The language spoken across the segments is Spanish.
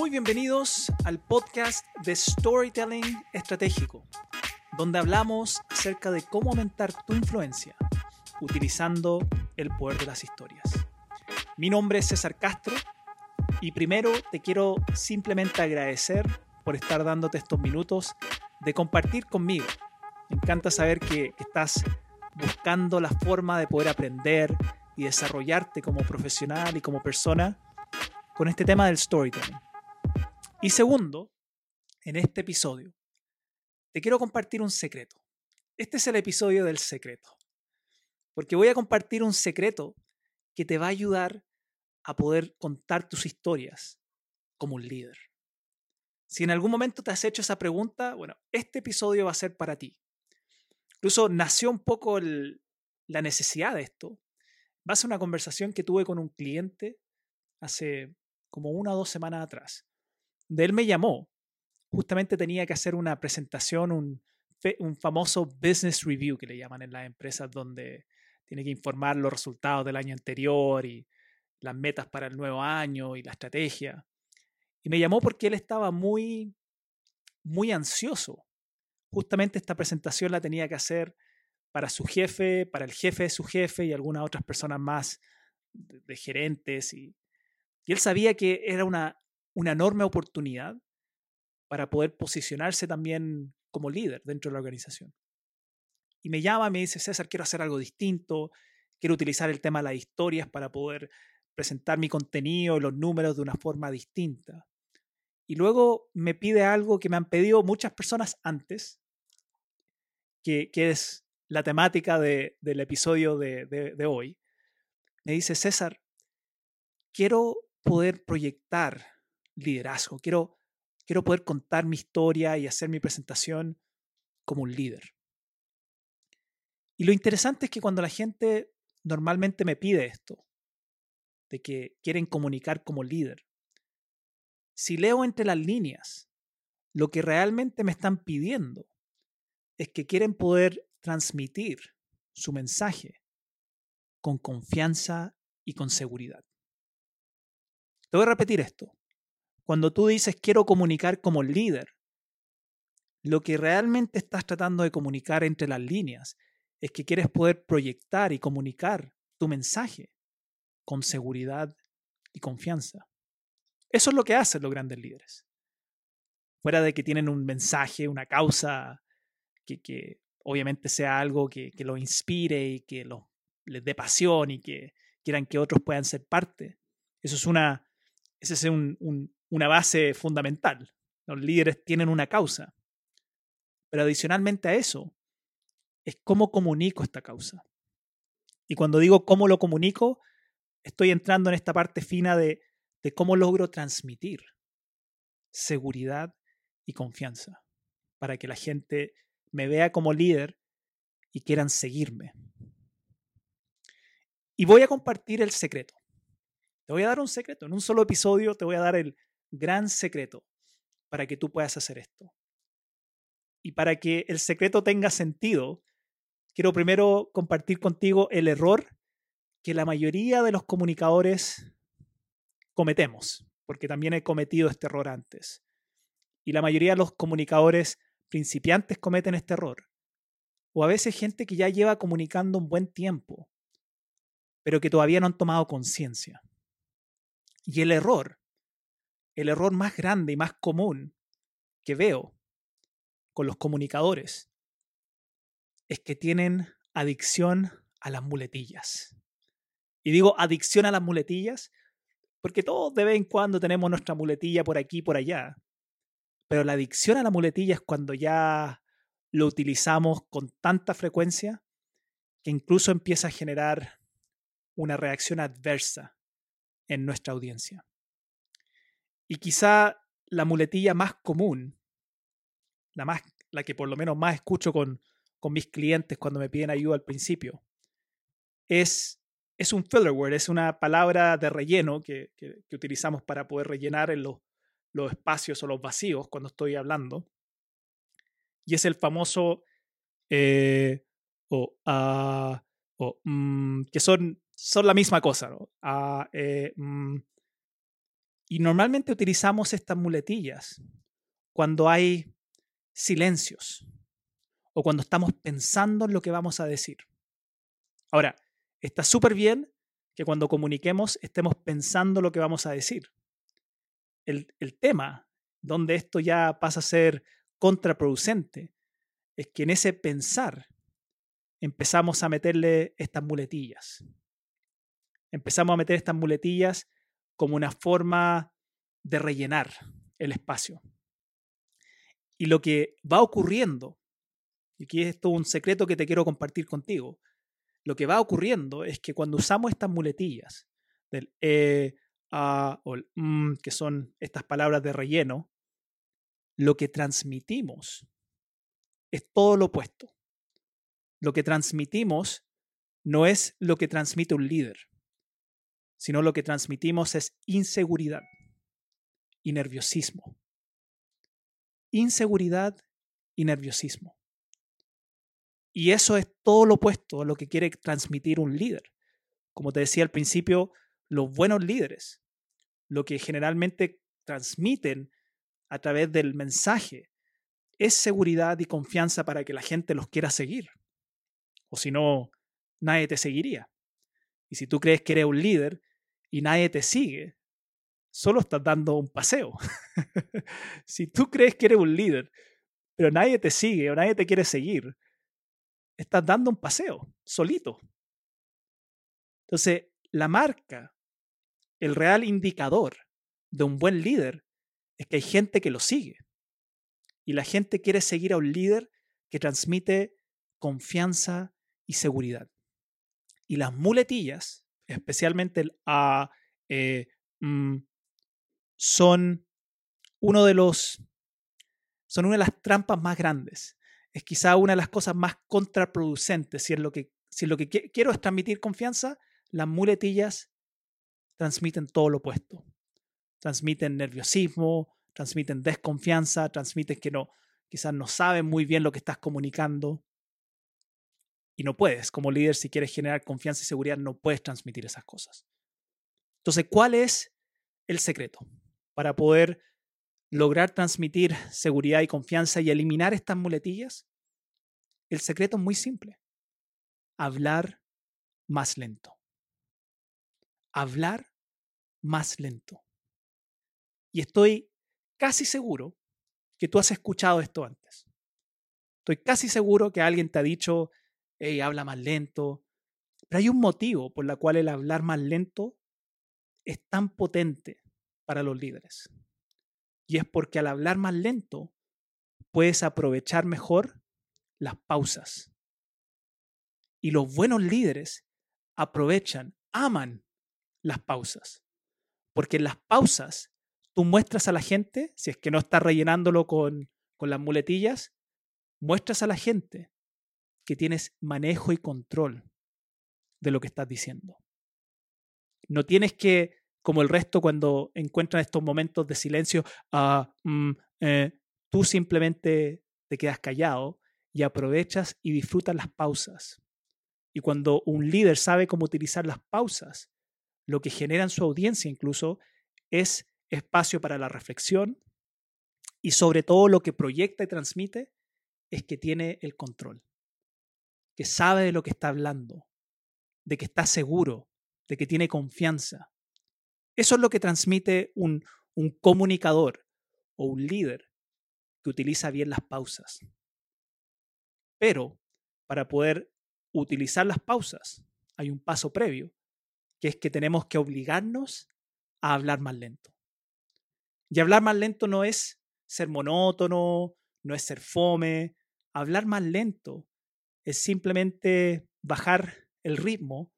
Muy bienvenidos al podcast de Storytelling Estratégico, donde hablamos acerca de cómo aumentar tu influencia utilizando el poder de las historias. Mi nombre es César Castro y primero te quiero simplemente agradecer por estar dándote estos minutos de compartir conmigo. Me encanta saber que estás buscando la forma de poder aprender y desarrollarte como profesional y como persona con este tema del storytelling. Y segundo, en este episodio, te quiero compartir un secreto. Este es el episodio del secreto. Porque voy a compartir un secreto que te va a ayudar a poder contar tus historias como un líder. Si en algún momento te has hecho esa pregunta, bueno, este episodio va a ser para ti. Incluso nació un poco la necesidad de esto. Va a ser una conversación que tuve con un cliente hace como una o dos semanas atrás. De él me llamó. Justamente tenía que hacer una presentación, un, un famoso business review que le llaman en las empresas, donde tiene que informar los resultados del año anterior y las metas para el nuevo año y la estrategia. Y me llamó porque él estaba muy, muy ansioso. Justamente esta presentación la tenía que hacer para su jefe, para el jefe de su jefe y algunas otras personas más de, gerentes. Y, y, él sabía que era una, una enorme oportunidad para poder posicionarse también como líder dentro de la organización. Y me llama, me dice, César, quiero hacer algo distinto, quiero utilizar el tema de las historias para poder presentar mi contenido y los números de una forma distinta. Y luego me pide algo que me han pedido muchas personas antes, que, es la temática del episodio de, de, hoy. Me dice, César, quiero poder proyectar liderazgo, quiero, quiero poder contar mi historia y hacer mi presentación como un líder. Y lo interesante es que cuando la gente normalmente me pide esto, de que quieren comunicar como líder, si leo entre las líneas, lo que realmente me están pidiendo es que quieren poder transmitir su mensaje con confianza y con seguridad. Te voy a repetir esto. Cuando tú dices quiero comunicar como líder, lo que realmente estás tratando de comunicar entre las líneas es que quieres poder proyectar y comunicar tu mensaje con seguridad y confianza. Eso es lo que hacen los grandes líderes. Fuera de que tienen un mensaje, una causa que, obviamente sea algo que, que los inspire y que les dé pasión y que quieran que otros puedan ser parte. Eso es una, esa es una base fundamental. Los líderes tienen una causa. Pero adicionalmente a eso, es cómo comunico esta causa. Y cuando digo cómo lo comunico, estoy entrando en esta parte fina de de cómo logro transmitir seguridad y confianza para que la gente me vea como líder y quieran seguirme. Y voy a compartir el secreto. Te voy a dar un secreto. En un solo episodio te voy a dar el gran secreto para que tú puedas hacer esto. Y para que el secreto tenga sentido, quiero primero compartir contigo el error que la mayoría de los comunicadores cometemos, porque también he cometido este error antes. Y la mayoría de los comunicadores principiantes cometen este error. O a veces gente que ya lleva comunicando un buen tiempo, pero que todavía no han tomado conciencia. Y el error, el error más grande y más común que veo con los comunicadores es que tienen adicción a las muletillas. Y digo adicción a las muletillas porque todos de vez en cuando tenemos nuestra muletilla por aquí y por allá. Pero la adicción a la muletilla es cuando ya lo utilizamos con tanta frecuencia que incluso empieza a generar una reacción adversa en nuestra audiencia. Y quizá la muletilla más común, la, más, la que por lo menos más escucho con, con mis clientes cuando me piden ayuda al principio, es es un filler word, es una palabra de relleno que, utilizamos para poder rellenar en los, los, espacios o los vacíos cuando estoy hablando. Y es el famoso eh, o, ah, mm, que son, son la misma cosa, ¿no? Ah, eh, mm. Y normalmente utilizamos estas muletillas cuando hay silencios o cuando estamos pensando en lo que vamos a decir. Ahora, está súper bien que cuando comuniquemos estemos pensando lo que vamos a decir. El, el, tema donde esto ya pasa a ser contraproducente es que en ese pensar empezamos a meterle estas muletillas. Empezamos a meter estas muletillas como una forma de rellenar el espacio. Y lo que va ocurriendo, y aquí es un secreto que te quiero compartir contigo, lo que va ocurriendo es que cuando usamos estas muletillas del e, a o el m, que son estas palabras de relleno, lo que transmitimos es todo lo opuesto. Lo que transmitimos no es lo que transmite un líder sino lo que transmitimos es inseguridad y nerviosismo. Inseguridad y nerviosismo. Y eso es todo lo opuesto a lo que quiere transmitir un líder. Como te decía al principio, los buenos líderes, lo que generalmente transmiten a través del mensaje, es seguridad y confianza para que la gente los quiera seguir. O si no, nadie te seguiría. Y si tú crees que eres un líder y nadie te sigue, solo estás dando un paseo. si tú crees que eres un líder, pero nadie te sigue o nadie te quiere seguir, estás dando un paseo, solito. Entonces, la marca, el real indicador de un buen líder es que hay gente que lo sigue. Y la gente quiere seguir a un líder que transmite confianza y seguridad. Y las muletillas especialmente el A, eh, mm, son uno de los son una de las trampas más grandes. Es quizá una de las cosas más contraproducentes. Si es lo que, si lo que quiero es transmitir confianza, las muletillas transmiten todo lo opuesto. Transmiten nerviosismo, transmiten desconfianza, transmiten que no, quizás no saben muy bien lo que estás comunicando y no puedes. Como líder, si quieres generar confianza y seguridad, no puedes transmitir esas cosas. Entonces, ¿cuál es el secreto para poder lograr transmitir seguridad y confianza y eliminar estas muletillas? El secreto es muy simple. Hablar más lento. Hablar más lento. Y estoy casi seguro que tú has escuchado esto antes. Estoy casi seguro que alguien te ha dicho, hey, habla más lento. Pero hay un motivo por el cual el hablar más lento es tan potente para los líderes. Y es porque al hablar más lento puedes aprovechar mejor las pausas. Y los buenos líderes aprovechan, aman las pausas. Porque en las pausas tú muestras a la gente, si es que no estás rellenándolo con, con las muletillas, muestras a la gente que tienes manejo y control de lo que estás diciendo. No tienes que, como el resto cuando encuentran estos momentos de silencio, uh, tú simplemente te quedas callado y aprovechas y disfrutas las pausas. Y cuando un líder sabe cómo utilizar las pausas, lo que genera en su audiencia incluso es espacio para la reflexión y sobre todo lo que proyecta y transmite es que tiene el control que sabe de lo que está hablando, de que está seguro, de que tiene confianza. Eso es lo que transmite un, un comunicador o un líder que utiliza bien las pausas. Pero para poder utilizar las pausas hay un paso previo, que es que tenemos que obligarnos a hablar más lento. Y hablar más lento no es ser monótono, no es ser fome. Hablar más lento es simplemente bajar el ritmo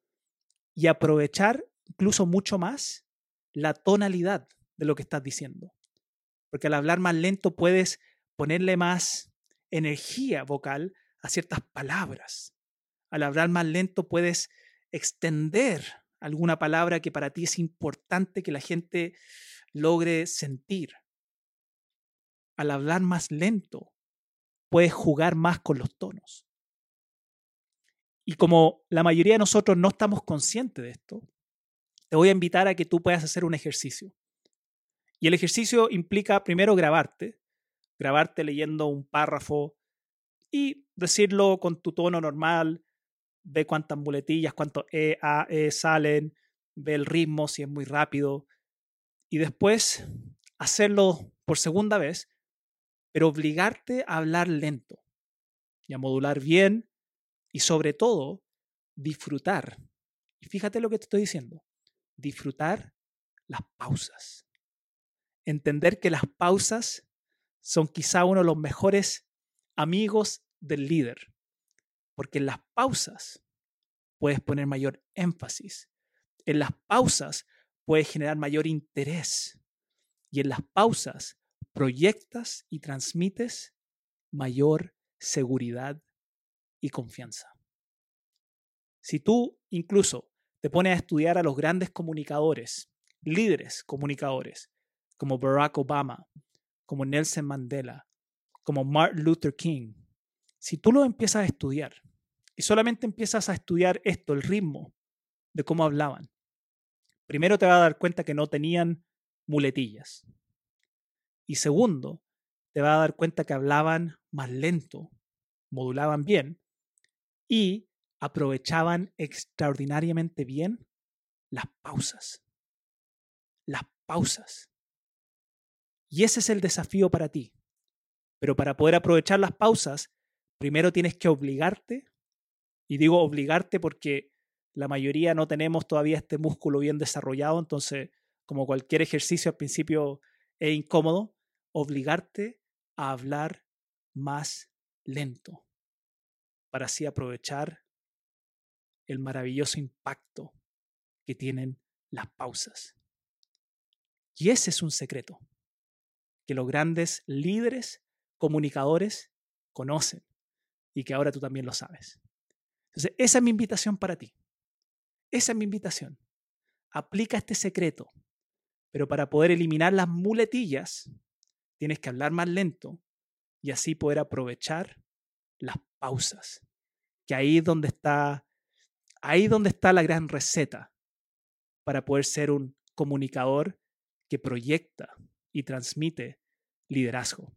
y aprovechar incluso mucho más la tonalidad de lo que estás diciendo. Porque al hablar más lento puedes ponerle más energía vocal a ciertas palabras. Al hablar más lento puedes extender alguna palabra que para ti es importante que la gente logre sentir. Al hablar más lento puedes jugar más con los tonos. Y como la mayoría de nosotros no estamos conscientes de esto, te voy a invitar a que tú puedas hacer un ejercicio. Y el ejercicio implica primero grabarte, grabarte leyendo un párrafo y decirlo con tu tono normal, ve cuántas muletillas, cuántos E, A, E salen, ve el ritmo si es muy rápido y después hacerlo por segunda vez, pero obligarte a hablar lento y a modular bien y sobre todo disfrutar. Y fíjate lo que te estoy diciendo, disfrutar las pausas. Entender que las pausas son quizá uno de los mejores amigos del líder, porque en las pausas puedes poner mayor énfasis, en las pausas puedes generar mayor interés y en las pausas proyectas y transmites mayor seguridad y confianza. Si tú incluso te pones a estudiar a los grandes comunicadores, líderes comunicadores, como Barack Obama, como Nelson Mandela, como Martin Luther King, si tú lo empiezas a estudiar y solamente empiezas a estudiar esto, el ritmo de cómo hablaban, primero te vas a dar cuenta que no tenían muletillas. Y segundo, te vas a dar cuenta que hablaban más lento, modulaban bien y aprovechaban extraordinariamente bien las pausas. Las pausas. Y ese es el desafío para ti. Pero para poder aprovechar las pausas, primero tienes que obligarte, y digo obligarte porque la mayoría no tenemos todavía este músculo bien desarrollado, entonces como cualquier ejercicio al principio es incómodo, obligarte a hablar más lento para así aprovechar el maravilloso impacto que tienen las pausas. Y ese es un secreto que los grandes líderes comunicadores conocen y que ahora tú también lo sabes. Entonces, esa es mi invitación para ti. Esa es mi invitación. Aplica este secreto, pero para poder eliminar las muletillas, tienes que hablar más lento y así poder aprovechar las pausas, que ahí es donde está ahí donde está la gran receta para poder ser un comunicador que proyecta y transmite liderazgo.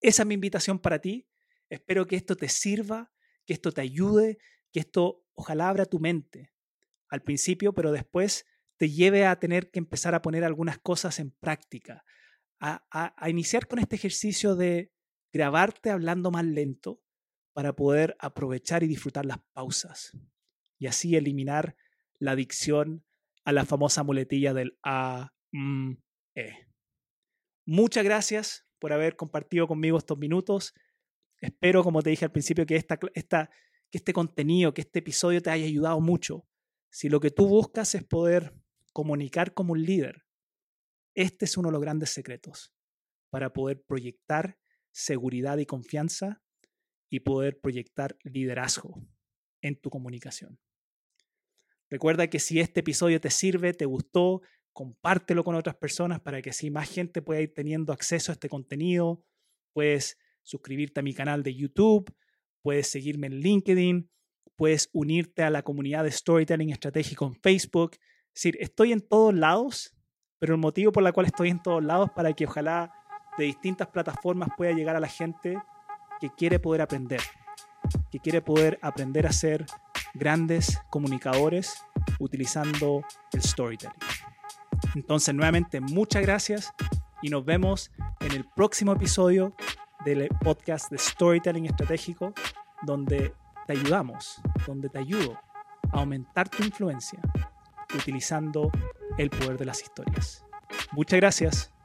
Esa es mi invitación para ti. Espero que esto te sirva, que esto te ayude, que esto ojalá abra tu mente al principio, pero después te lleve a tener que empezar a poner algunas cosas en práctica, a, iniciar con este ejercicio de grabarte hablando más lento para poder aprovechar y disfrutar las pausas y así eliminar la adicción a la famosa muletilla del A, M, E. Muchas gracias por haber compartido conmigo estos minutos. Espero, como te dije al principio, que esta, esta, que este contenido, que este episodio te haya ayudado mucho. Si lo que tú buscas es poder comunicar como un líder, este es uno de los grandes secretos para poder proyectar seguridad y confianza y poder proyectar liderazgo en tu comunicación. Recuerda que si este episodio te sirve, te gustó, compártelo con otras personas para que así más gente pueda ir teniendo acceso a este contenido. Puedes suscribirte a mi canal de YouTube, puedes seguirme en LinkedIn, puedes unirte a la comunidad de Storytelling Estratégico en Facebook. Es decir, estoy en todos lados, pero el motivo por el cual estoy en todos lados es para que ojalá de distintas plataformas pueda llegar a la gente que quiere poder aprender, que quiere poder aprender a ser grandes comunicadores utilizando el storytelling. Entonces, nuevamente, muchas gracias y nos vemos en el próximo episodio del podcast de Storytelling Estratégico, donde te ayudamos, donde te ayudo a aumentar tu influencia utilizando el poder de las historias. Muchas gracias.